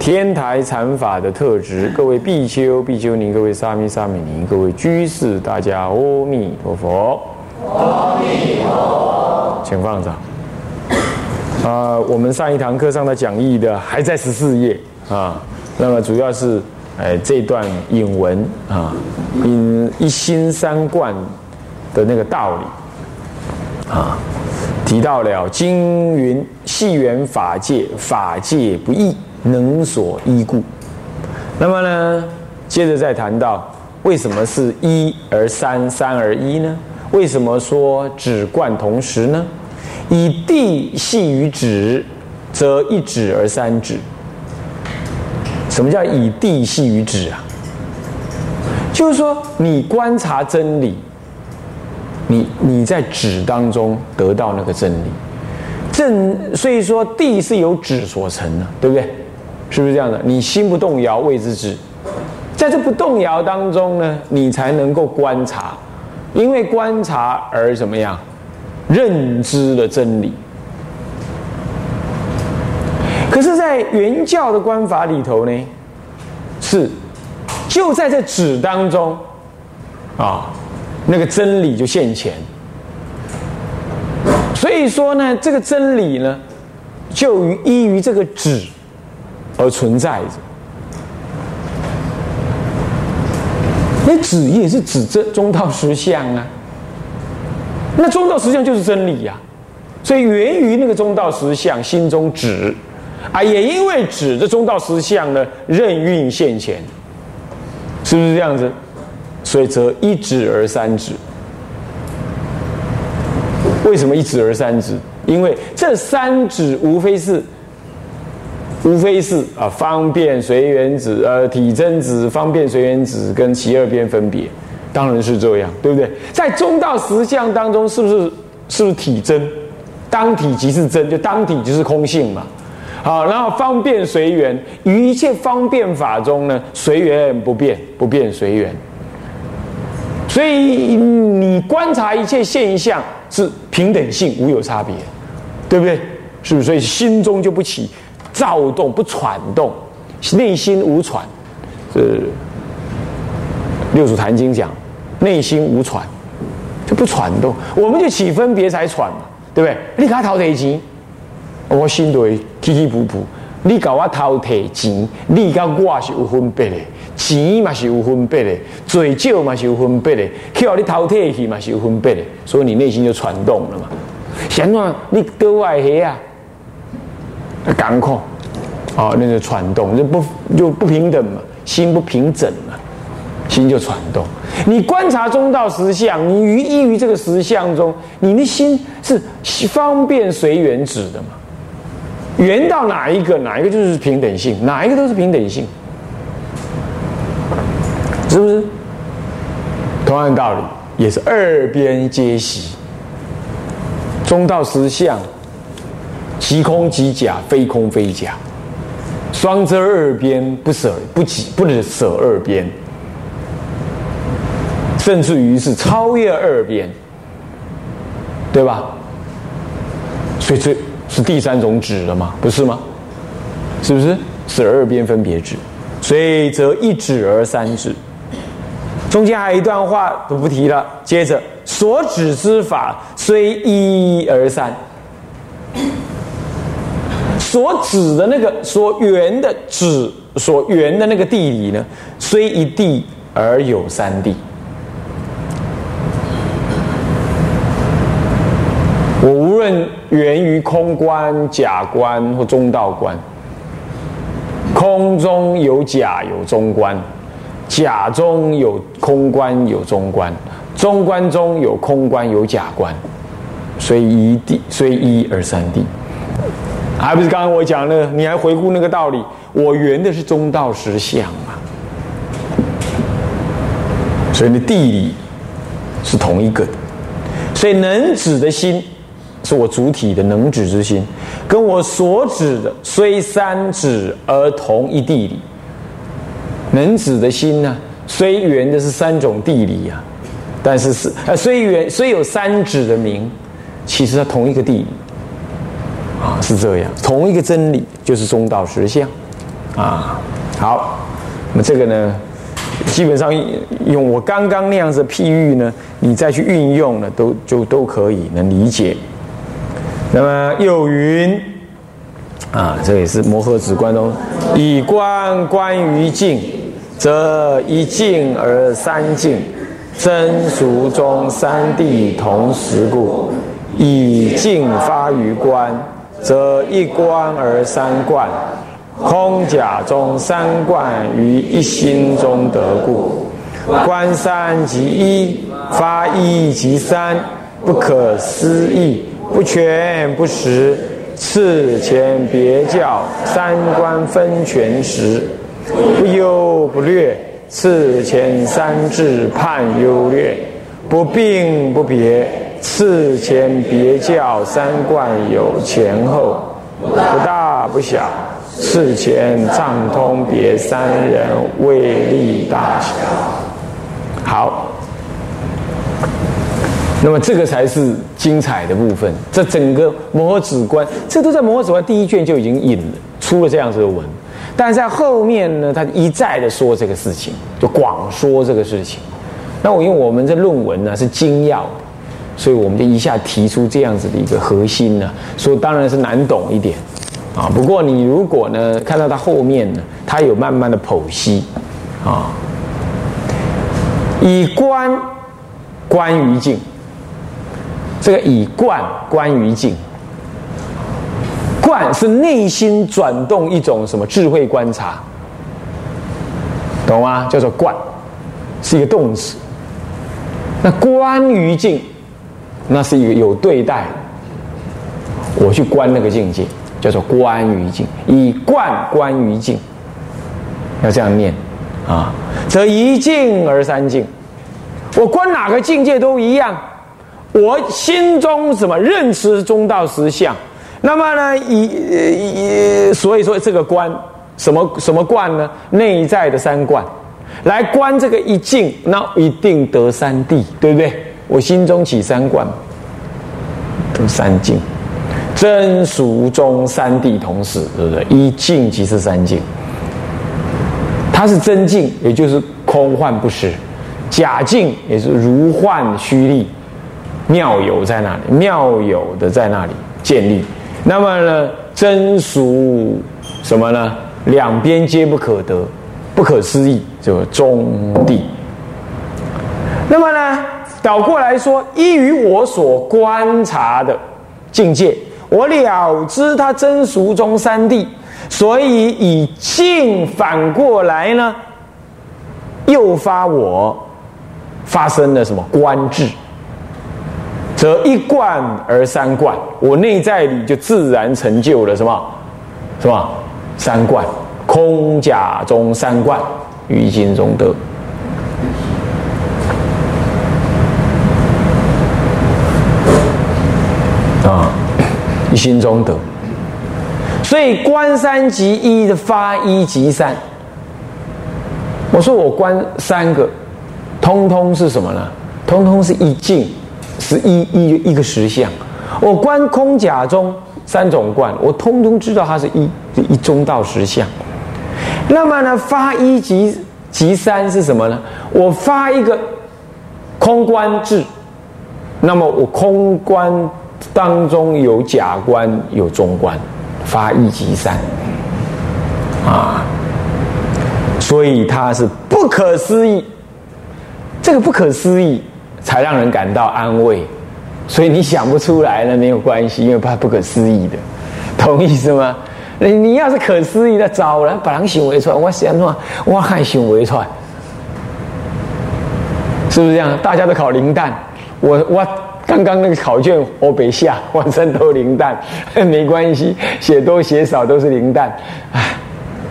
天台禅法的特质，各位必修必修尼，各位沙弥、沙弥尼，各位居士，大家阿弥陀佛。阿弥陀佛。请放掌。啊，我们上一堂课上的讲义的还在十四页啊。那么主要是，哎，这段引文啊，引一心三观的那个道理啊，提到了经云：系缘法界，法界不异，能所依故。那么呢，接着再谈到为什么是一而三，三而一呢？为什么说止贯同时呢？以地系于止，则一止而三止。什么叫以地系于止啊？就是说，你观察真理，你你在止当中得到那个真理。正所以说，地是由止所成的，对不对？是不是这样的？你心不动摇，谓之止。在这不动摇当中呢，你才能够观察，因为观察而怎么样？认知了真理，可是，在原教的观法里头呢，是就在这纸当中啊，那个真理就现前。所以说呢，这个真理呢，就于依于这个止而存在着。那纸也是指这中道实相啊。那中道实相就是真理呀，所以源于那个中道实相，心中止，啊，也因为止这中道实相呢，任运现前，是不是这样子？所以则一止而三止。为什么一止而三止？因为这三止无非是，无非是啊，方便随缘子，呃，体真子、方便随缘子跟其二边分别。当然是这样，对不对？在中道实相当中，是不是是不是体真？当体即是真，就当体就是空性嘛。好，然后方便随缘，于一切方便法中呢，随缘不变，不变随缘。所以你观察一切现象是平等性，无有差别，对不对？是不是？所以心中就不起躁动，不喘动，内心无喘，是。六祖坛经讲，内心无喘，就不喘动，我们就起分别才喘嘛，对不对？你搞偷提钱，我心都会起起伏伏。你搞我偷提钱，你跟我是有分别的，钱嘛是有分别的，嘴少嘛是有分别的，叫你偷提去嘛是有分别的，所以你内心就喘动了嘛。想话你割外黑啊，赶快，哦，那个喘动就不就不平等嘛，心不平整嘛。心就传动，你观察中道实相，你于依于这个实相中，你的心是方便随缘止的嘛？缘到哪一个，哪一个就是平等性，哪一个都是平等性，是不是？同样道理，也是二边皆息，中道实相，即空即假，非空非假，双遮二边，不舍不起，不能舍二边。甚至于是超越二边，对吧？所以这是第三种指了吗？不是吗？是不是？是二边分别指，所以则一指而三指。中间还有一段话都不提了。接着所指之法虽一而三，所指的那个所缘的指所缘的那个地理呢，虽一地而有三地。我无论源于空观、假观或中道观，空中有假有中观，假中有空观有中观，中观中有空观有假观，虽一地虽一而三地。还不是刚刚我讲的？你还回顾那个道理？我圆的是中道实相嘛，所以呢，地理是同一个，所以能指的心是我主体的能指之心，跟我所指的虽三指而同一地理。能指的心呢，虽圆的是三种地理呀，但是是呃虽圆虽有三指的名，其实它同一个地理。啊，是这样，同一个真理就是中道实相，啊，好，那么这个呢，基本上用我刚刚那样子譬喻呢，你再去运用呢，都就都可以能理解。那么又云，啊，这也是摩诃止观中，以观观于境，则一境而三境，真俗中三谛同时故，以境发于观。则一观而三观，空假中三观于一心中得故。观三即一，发一即三，不可思议，不全不实。次前别教三观分全实，不优不劣。次前三智判优劣，不并不别。次前别教三观有前后，不大不小。次前畅通别三人位力大小。好，那么这个才是精彩的部分。这整个摩诃止观，这都在摩诃止观第一卷就已经引了出了这样子的文，但在后面呢，他一再的说这个事情，就广说这个事情。那我因为我们这论文呢是精要。所以我们就一下提出这样子的一个核心呢，说当然是难懂一点，啊，不过你如果呢看到它后面呢，它有慢慢的剖析，啊，以观观于境，这个以观观于境，观是内心转动一种什么智慧观察，懂吗？叫做观，是一个动词，那观于境。那是一个有对待，我去观那个境界，叫做观于境，以观观于境，要这样念啊，则一境而三境，我观哪个境界都一样，我心中什么认识中道实相，那么呢，以以所以说这个观什么什么观呢？内在的三观，来观这个一境，那一定得三谛，对不对？我心中起三观，得三境，真俗中三谛同时，对不对？一境即是三境，它是真境，也就是空幻不实；假境也是如幻虚立，妙有在那里，妙有的在那里建立。那么呢，真俗什么呢？两边皆不可得，不可思议，就中谛。那么呢？倒过来说，依于我所观察的境界，我了知它真俗中三谛，所以以境反过来呢，诱发我发生了什么观智，则一观而三观，我内在里就自然成就了什么，是吧？三观，空假中三观，于心中得。一心中得，所以观三即一的发一即三。我说我观三个，通通是什么呢？通通是一境，是一一一个实相。我观空假中三种观，我通通知道它是一一中道实相。那么呢，发一即即三是什么呢？我发一个空观智，那么我空观。当中有假观，有中观，发一即三，啊，所以它是不可思议。这个不可思议，才让人感到安慰。所以你想不出来了没有关系，因为怕不可思议的，同意是吗？你你要是可思议的，早了把人想为出来，我想话，我还想为出来，是不是这样？大家都考零蛋，我我。刚刚那个考卷我北下，晚上都零蛋，没关系，写多写少都是零蛋，唉，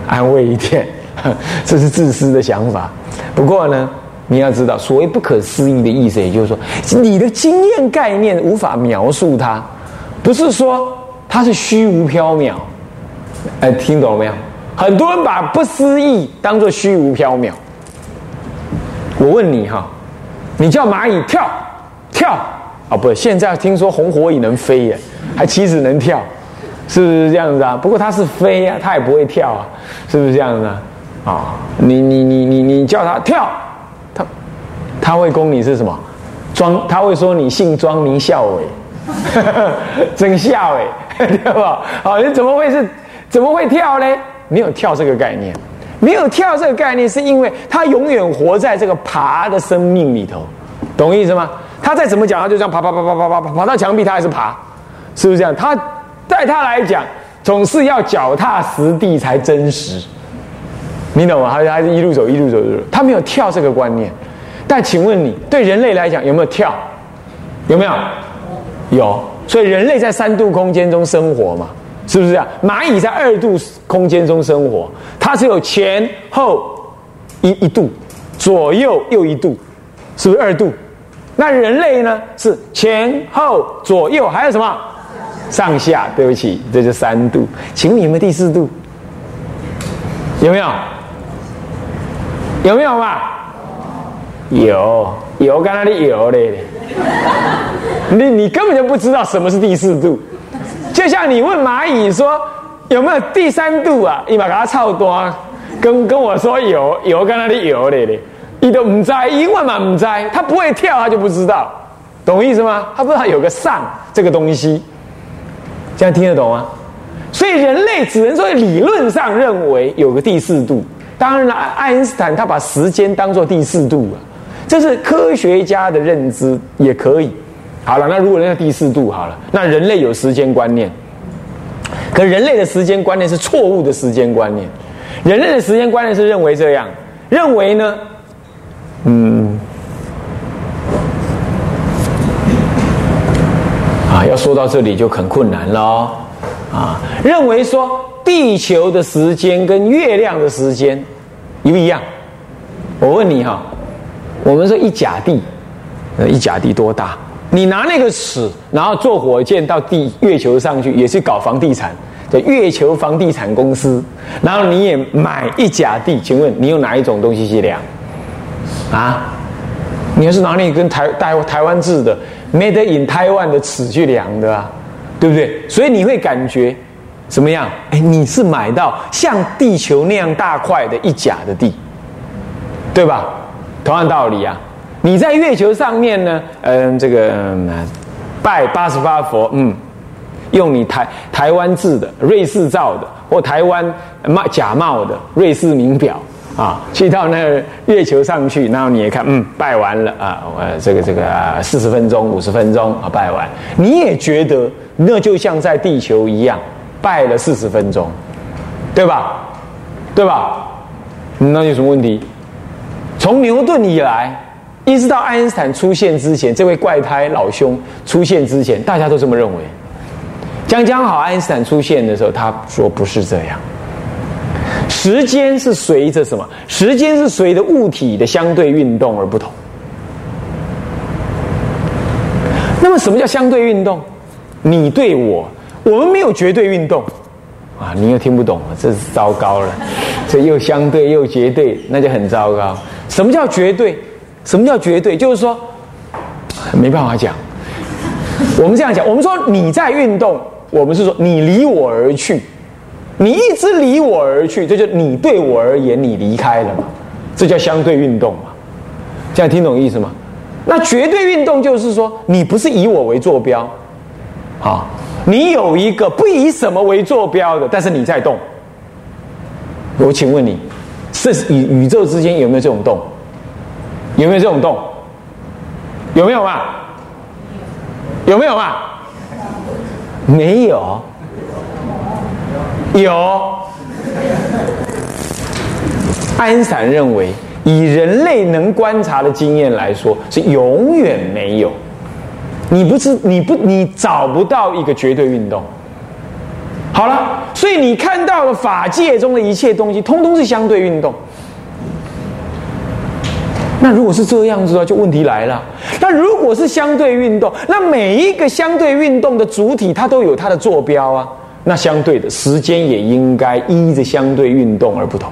安慰一点，这是自私的想法。不过呢，你要知道，所谓不可思议的意思，也就是说，你的经验概念无法描述它，不是说它是虚无缥缈。哎，听懂了没有？很多人把不思议当做虚无缥缈。我问你哈，你叫蚂蚁跳跳啊？不，现在听说红火蚁能飞耶，还岂止能跳，是不是这样子啊？不过它是飞啊，它也不会跳啊，是不是这样子啊？啊，你你你你你叫它跳，它它会供你是什么？庄，他会说你姓庄名孝伟，真孝伟，对吧？好，你怎么会是？怎么会跳呢？没有跳这个概念，没有跳这个概念，是因为它永远活在这个爬的生命里头，懂意思吗？他再怎么讲，他就这样爬爬爬爬爬爬爬到墙壁，他还是爬，是不是这样？他在他来讲，总是要脚踏实地才真实，你懂吗？还是还是一路走一路走一路，他没有跳这个观念。但请问你，对人类来讲有没有跳？有没有？有。所以人类在三度空间中生活嘛。是不是这样？蚂蚁在二度空间中生活，它只有前后一一度，左右又一度，是不是二度？那人类呢？是前后左右还有什么？上下？对不起，这是三度。请问有没有第四度？有没有？有没有嘛？有有，刚才你有嘞。你你根本就不知道什么是第四度。就像你问蚂蚁说有没有第三度啊？你把它操多，跟跟我说有有，跟那里有嘞嘞，你都唔在，一问嘛唔在，他不会跳，他就不知道，懂意思吗？他不知道有个上这个东西，这样听得懂吗？所以人类只能说理论上认为有个第四度，当然了，爱因斯坦他把时间当做第四度啊，这是科学家的认知也可以。好了，那如果人家第四度好了，那人类有时间观念，可人类的时间观念是错误的时间观念。人类的时间观念是认为这样，认为呢，嗯，啊，要说到这里就很困难了啊，认为说地球的时间跟月亮的时间一不一样？我问你哈，我们说一甲地，一甲地多大？你拿那个尺，然后坐火箭到地月球上去，也是搞房地产，叫月球房地产公司。然后你也买一甲地，请问你用哪一种东西去量？啊？你要是拿那根台台台湾制的 Made in Taiwan 的尺去量的啊，对不对？所以你会感觉怎么样？哎，你是买到像地球那样大块的一甲的地，对吧？同样道理啊。你在月球上面呢？嗯，这个拜八十八佛，嗯，用你台台湾制的、瑞士造的或台湾冒假冒的瑞士名表啊，去到那月球上去，然后你也看，嗯，拜完了啊，呃，这个这个四十分钟、五十分钟啊，拜完，你也觉得那就像在地球一样拜了四十分钟，对吧？对吧？那有什么问题？从牛顿以来。一直到爱因斯坦出现之前，这位怪胎老兄出现之前，大家都这么认为。将将好，爱因斯坦出现的时候，他说不是这样。时间是随着什么？时间是随着物体的相对运动而不同。那么，什么叫相对运动？你对我，我们没有绝对运动啊！你又听不懂了，这是糟糕了。这又相对又绝对，那就很糟糕。什么叫绝对？什么叫绝对？就是说，没办法讲。我们这样讲，我们说你在运动，我们是说你离我而去，你一直离我而去，这就你对我而言，你离开了嘛？这叫相对运动嘛？这样听懂意思吗？那绝对运动就是说，你不是以我为坐标，啊，你有一个不以什么为坐标的，但是你在动。我请问你，是宇宇宙之间有没有这种动？有没有这种动？有没有嘛？有没有嘛？没有。有。安散认为，以人类能观察的经验来说，是永远没有。你不知你不你找不到一个绝对运动。好了，所以你看到了法界中的一切东西，通通是相对运动。那如果是这样子的，就问题来了。那如果是相对运动，那每一个相对运动的主体，它都有它的坐标啊。那相对的时间也应该依着相对运动而不同。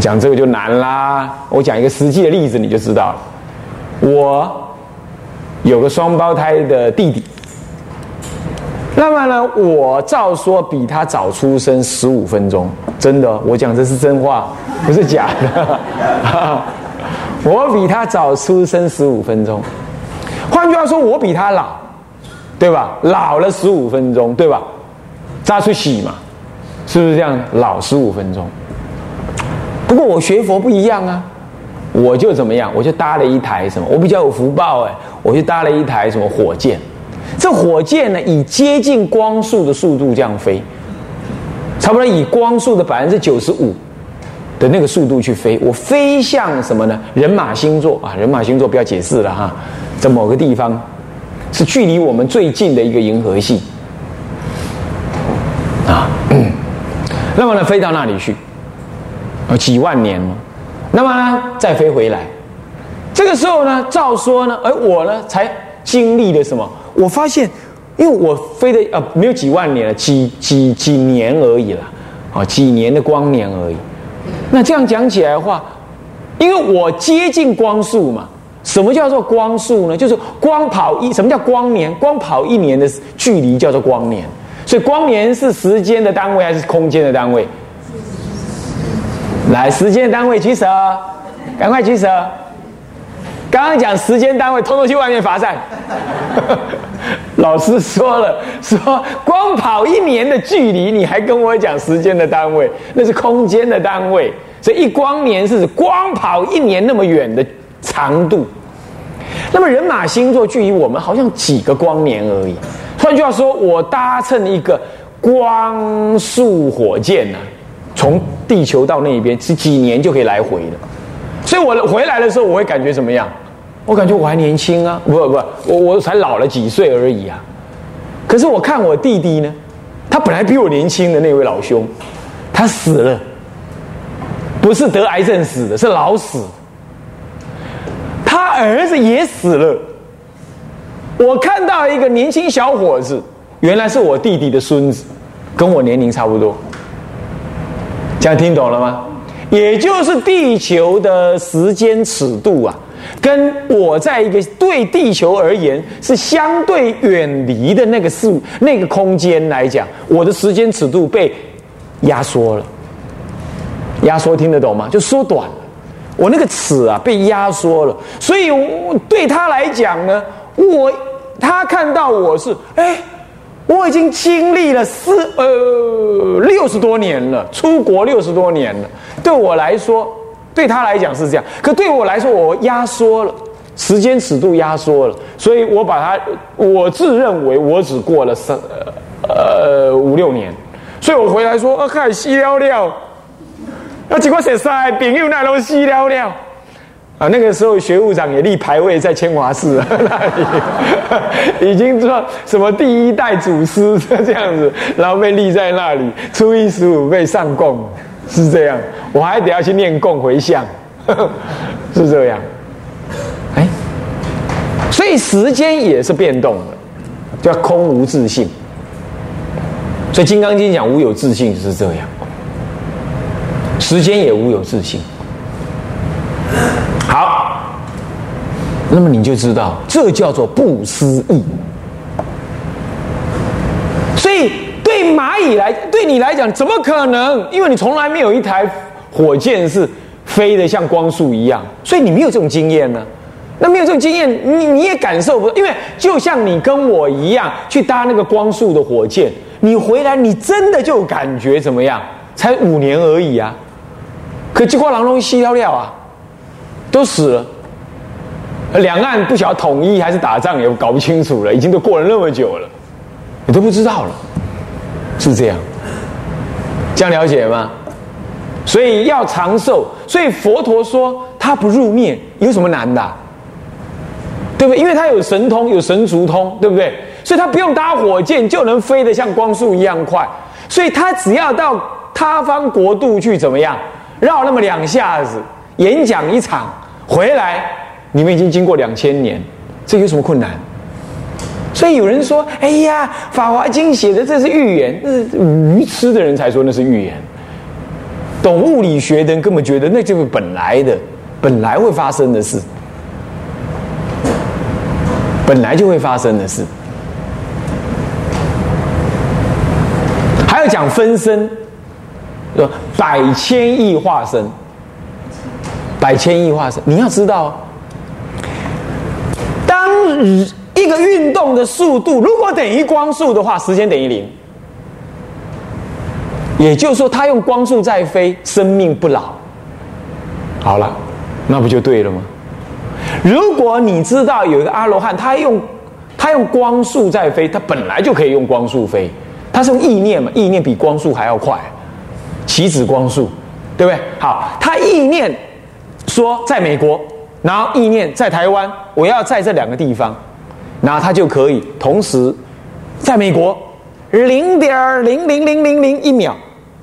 讲这个就难啦。我讲一个实际的例子，你就知道了。我有个双胞胎的弟弟，那么呢，我照说比他早出生十五分钟，真的，我讲这是真话，不是假的。我比他早出生十五分钟，换句话说，我比他老，对吧？老了十五分钟，对吧？扎出喜嘛，是不是这样？老十五分钟。不过我学佛不一样啊，我就怎么样？我就搭了一台什么？我比较有福报哎，我就搭了一台什么火箭？这火箭呢，以接近光速的速度这样飞，差不多以光速的百分之九十五。的那个速度去飞，我飞向什么呢？人马星座啊，人马星座不要解释了哈，在某个地方，是距离我们最近的一个银河系啊。那么呢，飞到那里去，啊，几万年了。那么呢，再飞回来，这个时候呢，照说呢，而我呢，才经历了什么？我发现，因为我飞的呃没有几万年了，几几几年而已了，啊，几年的光年而已。那这样讲起来的话，因为我接近光速嘛，什么叫做光速呢？就是光跑一，什么叫光年？光跑一年的距离叫做光年。所以光年是时间的单位还是空间的单位？来，时间单位举手，赶快举手。刚刚讲时间单位，通通去外面罚站。老师说了，说光跑一年的距离，你还跟我讲时间的单位，那是空间的单位。所以一光年是指光跑一年那么远的长度。那么人马星座距离我们好像几个光年而已。换句话说，我搭乘一个光速火箭呢，从地球到那边是几年就可以来回的。所以我回来的时候，我会感觉怎么样？我感觉我还年轻啊，不不，我我才老了几岁而已啊。可是我看我弟弟呢，他本来比我年轻的那位老兄，他死了，不是得癌症死的，是老死。他儿子也死了。我看到一个年轻小伙子，原来是我弟弟的孙子，跟我年龄差不多。这样听懂了吗？也就是地球的时间尺度啊。跟我在一个对地球而言是相对远离的那个数那个空间来讲，我的时间尺度被压缩了。压缩听得懂吗？就缩短了。我那个尺啊被压缩了，所以对他来讲呢，我他看到我是哎，我已经经历了四呃六十多年了，出国六十多年了，对我来说。对他来讲是这样，可对我来说，我压缩了时间尺度，压缩了，所以我把它，我自认为我只过了三呃五六年，所以我回来说，啊，开始细聊那，结果写晒朋友那都细聊聊，啊，那个时候学务长也立牌位在清华寺 那里，已经做什么第一代祖师这样子，然后被立在那里，初一十五被上供。是这样，我还得要去念供回向，是这样。哎，所以时间也是变动的，叫空无自信。所以《金刚经》讲无有自信是这样，时间也无有自性。好，那么你就知道，这叫做不思议。所以。对蚂蚁来，对你来讲，怎么可能？因为你从来没有一台火箭是飞得像光速一样，所以你没有这种经验呢。那没有这种经验，你你也感受不到。因为就像你跟我一样去搭那个光速的火箭，你回来你真的就感觉怎么样？才五年而已啊！可激光狼东西料料啊，都死了。两岸不晓得统一还是打仗也搞不清楚了，已经都过了那么久了，你都不知道了。是这样，这样了解吗？所以要长寿，所以佛陀说他不入灭，有什么难的？对不对？因为他有神通，有神足通，对不对？所以他不用搭火箭就能飞得像光速一样快。所以他只要到他方国度去，怎么样？绕那么两下子，演讲一场回来，你们已经经过两千年，这有什么困难？所以有人说：“哎呀，《法华经》写的这是预言，那是愚痴的人才说那是预言。懂物理学的人根本觉得那就是本来的，本来会发生的事，本来就会发生的事。还要讲分身，说百千亿化身，百千亿化身，你要知道，当一个运动的速度如果等于光速的话，时间等于零。也就是说，他用光速在飞，生命不老。好了，那不就对了吗？如果你知道有一个阿罗汉，他用他用光速在飞，他本来就可以用光速飞，他是用意念嘛？意念比光速还要快，棋子光速，对不对？好，他意念说在美国，然后意念在台湾，我要在这两个地方，然后他就可以同时在美国零点零零零零零一秒。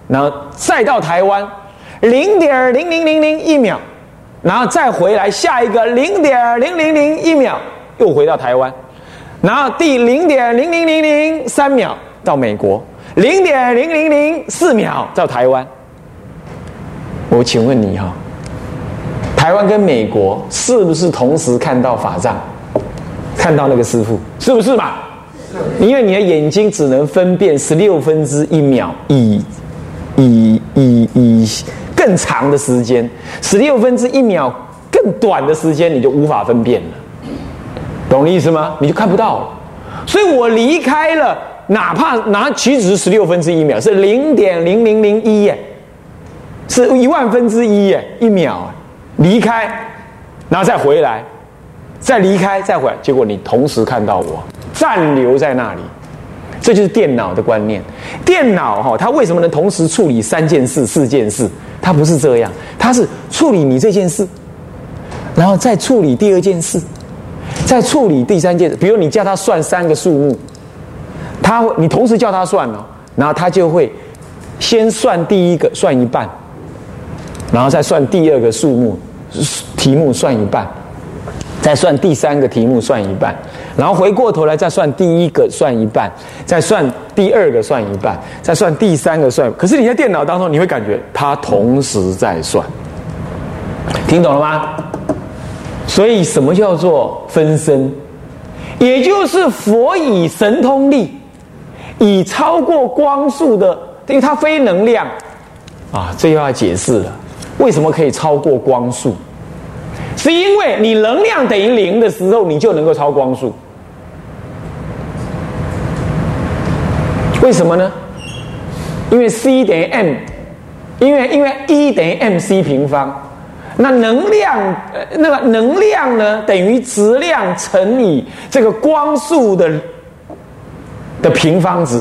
然后再到台湾，零点零零零零一秒，然后再回来下一个零点零零零一秒，又回到台湾，然后第零点零零零零三秒到美国，零点零零零四秒到台湾。我请问你哈，台湾跟美国是不是同时看到法杖，看到那个师傅，是不是嘛？因为你的眼睛只能分辨十六分之一秒以。以以以更长的时间，十六分之一秒更短的时间，你就无法分辨了，懂意思吗？你就看不到了。所以我离开了，哪怕拿其实十六分之一秒是零点零零零一耶，是一万分之一耶，一秒离开，然后再回来，再离开，再回来，结果你同时看到我暂留在那里。这就是电脑的观念。电脑哈，它为什么能同时处理三件事、四件事？它不是这样，它是处理你这件事，然后再处理第二件事，再处理第三件事。比如你叫它算三个数目，他会你同时叫他算哦，然后他就会先算第一个，算一半，然后再算第二个数目题目，算一半。再算第三个题目算一半，然后回过头来再算第一个算一半，再算第二个算一半，再算第三个算。可是你在电脑当中，你会感觉他同时在算，听懂了吗？所以什么叫做分身？也就是佛以神通力，以超过光速的，因为它非能量啊，这又要解释了，为什么可以超过光速？是因为你能量等于零的时候，你就能够超光速。为什么呢？因为 c 等于 m，因为因为 E 等于 mc 平方，那能量那个能量呢等于质量乘以这个光速的的平方值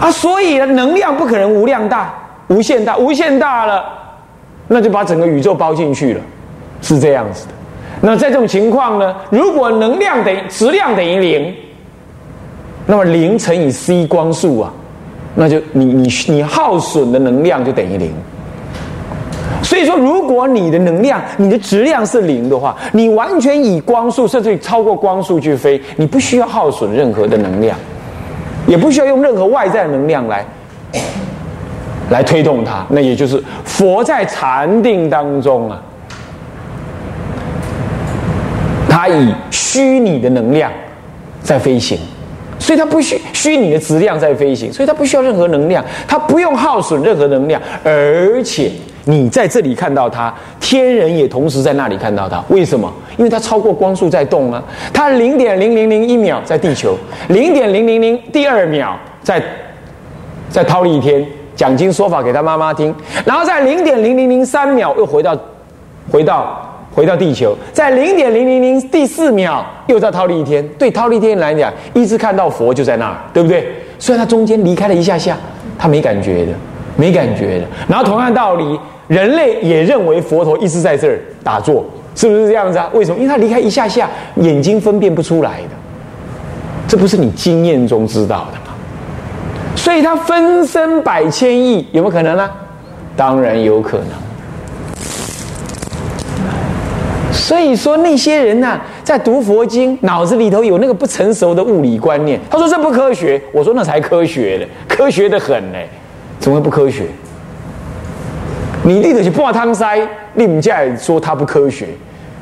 啊，所以能量不可能无量大、无限大、无限大了，那就把整个宇宙包进去了。是这样子的，那在这种情况呢？如果能量等于质量等于零，那么零乘以 c 光速啊，那就你你你耗损的能量就等于零。所以说，如果你的能量、你的质量是零的话，你完全以光速甚至超过光速去飞，你不需要耗损任何的能量，也不需要用任何外在能量来来推动它。那也就是佛在禅定当中啊。它以虚拟的能量在飞行，所以它不需虚拟的质量在飞行，所以它不需要任何能量，它不用耗损任何能量，而且你在这里看到它，天人也同时在那里看到它。为什么？因为它超过光速在动啊！它零点零零零一秒在地球，零点零零零第二秒在在忉利天讲经说法给他妈妈听，然后在零点零零零三秒又回到回到。回到地球，在零点零零零第四秒又在忉利天。对忉利天来讲，一直看到佛就在那儿，对不对？虽然他中间离开了一下下，他没感觉的，没感觉的。然后同样道理，人类也认为佛陀一直在这儿打坐，是不是这样子啊？为什么？因为他离开一下下，眼睛分辨不出来的，这不是你经验中知道的吗？所以他分身百千亿，有没有可能呢？当然有可能。所以说那些人呐，在读佛经，脑子里头有那个不成熟的物理观念。他说这不科学，我说那才科学的，科学的很呢，怎么会不科学？你立得起半汤塞，你们家说他不科学，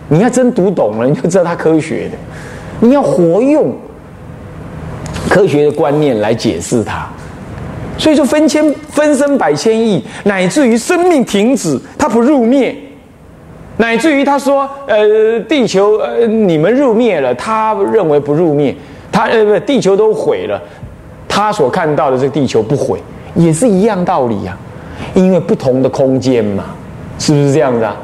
你要真读懂了，你就知道他科学的。你要活用科学的观念来解释它。所以说分千分身百千亿，乃至于生命停止，它不入灭。乃至于他说，呃，地球，呃，你们入灭了，他认为不入灭，他呃不，地球都毁了，他所看到的这个地球不毁，也是一样道理呀，因为不同的空间嘛，是不是这样子啊？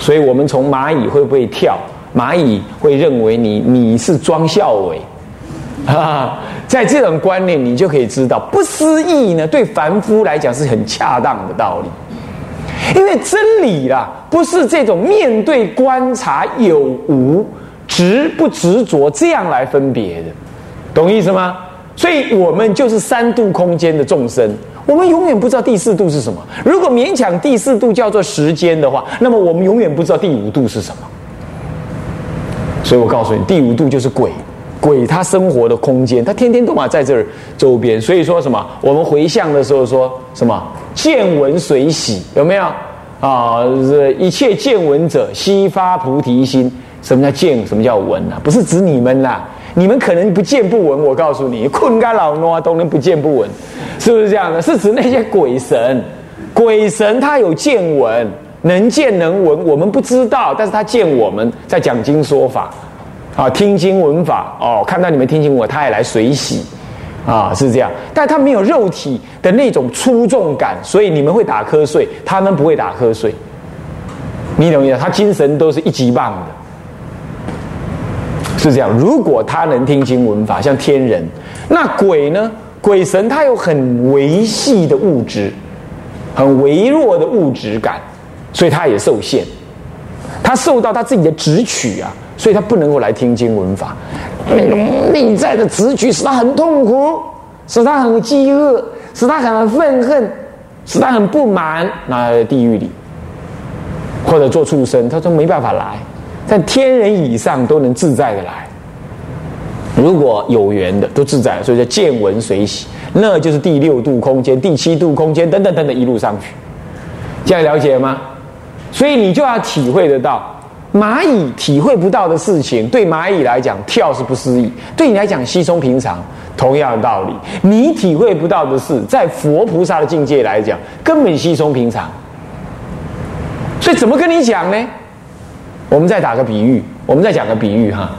所以我们从蚂蚁会不会跳，蚂蚁会认为你你是庄孝伟，啊，在这种观念，你就可以知道，不思议呢，对凡夫来讲是很恰当的道理。因为真理啦，不是这种面对观察有无、执不执着这样来分别的，懂意思吗？所以我们就是三度空间的众生，我们永远不知道第四度是什么。如果勉强第四度叫做时间的话，那么我们永远不知道第五度是什么。所以我告诉你，第五度就是鬼，鬼他生活的空间，他天天都嘛在这儿周边。所以说什么？我们回向的时候说什么？见闻随喜，有没有啊？这一切见闻者，悉发菩提心。什么叫见？什么叫闻啊？不是指你们啦，你们可能不见不闻。我告诉你，困该老挪都能不见不闻，是不是这样的？是指那些鬼神，鬼神他有见闻，能见能闻，我们不知道，但是他见我们在讲经说法，啊，听经闻法，哦，看到你们听经闻，他也来随喜。啊，是这样，但他没有肉体的那种粗重感，所以你们会打瞌睡，他们不会打瞌睡。你懂意思？他精神都是一级棒的，是这样。如果他能听经闻法，像天人，那鬼呢？鬼神他有很微细的物质，很微弱的物质感，所以他也受限，他受到他自己的执取啊。所以他不能够来听经闻法，那种内在的执取使他很痛苦，使他很饥饿，使他很愤恨，使他很不满。那地狱里，或者做畜生，他说没办法来，在天人以上都能自在的来。如果有缘的都自在，所以叫见闻随喜，那就是第六度空间、第七度空间等等等等一路上去，这样了解吗？所以你就要体会得到。蚂蚁体会不到的事情，对蚂蚁来讲跳是不思议；对你来讲稀松平常。同样的道理，你体会不到的事，在佛菩萨的境界来讲，根本稀松平常。所以怎么跟你讲呢？我们再打个比喻，我们再讲个比喻哈。